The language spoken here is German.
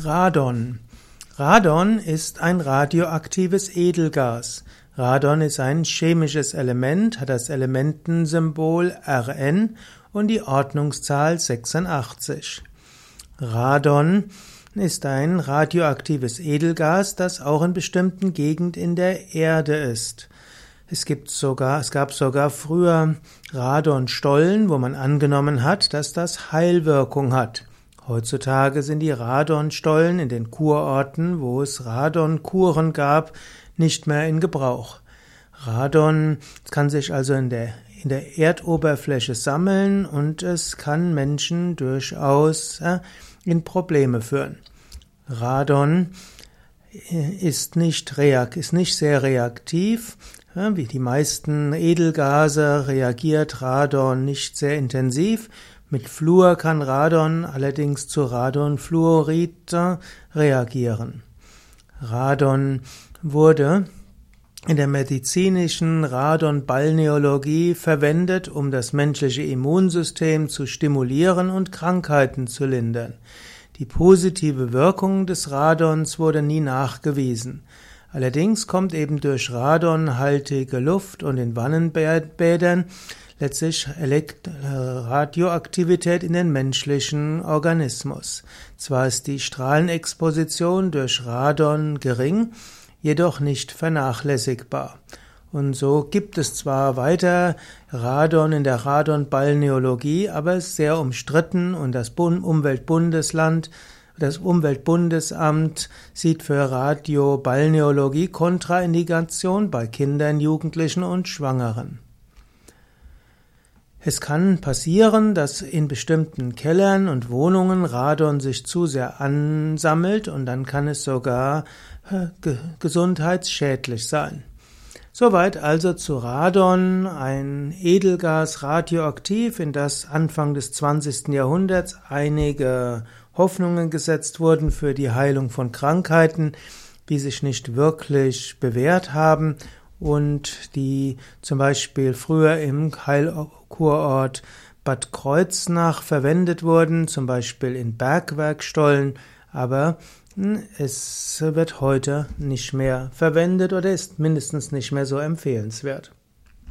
Radon. Radon ist ein radioaktives Edelgas. Radon ist ein chemisches Element, hat das Elementensymbol Rn und die Ordnungszahl 86. Radon ist ein radioaktives Edelgas, das auch in bestimmten Gegenden in der Erde ist. Es gibt sogar, es gab sogar früher Radonstollen, wo man angenommen hat, dass das Heilwirkung hat. Heutzutage sind die Radonstollen in den Kurorten, wo es Radonkuren gab, nicht mehr in Gebrauch. Radon kann sich also in der, in der Erdoberfläche sammeln und es kann Menschen durchaus äh, in Probleme führen. Radon ist nicht, reak ist nicht sehr reaktiv. Wie die meisten Edelgase reagiert Radon nicht sehr intensiv. Mit Fluor kann Radon allerdings zu Radonfluorid reagieren. Radon wurde in der medizinischen Radonbalneologie verwendet, um das menschliche Immunsystem zu stimulieren und Krankheiten zu lindern. Die positive Wirkung des Radons wurde nie nachgewiesen. Allerdings kommt eben durch radonhaltige Luft und in Wannenbädern letztlich Radioaktivität in den menschlichen Organismus. Zwar ist die Strahlenexposition durch Radon gering, jedoch nicht vernachlässigbar. Und so gibt es zwar weiter Radon in der Radonbalneologie, aber es ist sehr umstritten und das Umweltbundesland, das Umweltbundesamt sieht für Radiobalneologie Kontraindikation bei Kindern, Jugendlichen und Schwangeren. Es kann passieren, dass in bestimmten Kellern und Wohnungen Radon sich zu sehr ansammelt und dann kann es sogar äh, gesundheitsschädlich sein. Soweit also zu Radon, ein Edelgas radioaktiv, in das Anfang des 20. Jahrhunderts einige Hoffnungen gesetzt wurden für die Heilung von Krankheiten, die sich nicht wirklich bewährt haben und die zum Beispiel früher im Heilkurort Bad Kreuznach verwendet wurden, zum Beispiel in Bergwerkstollen, aber hm, es wird heute nicht mehr verwendet oder ist mindestens nicht mehr so empfehlenswert.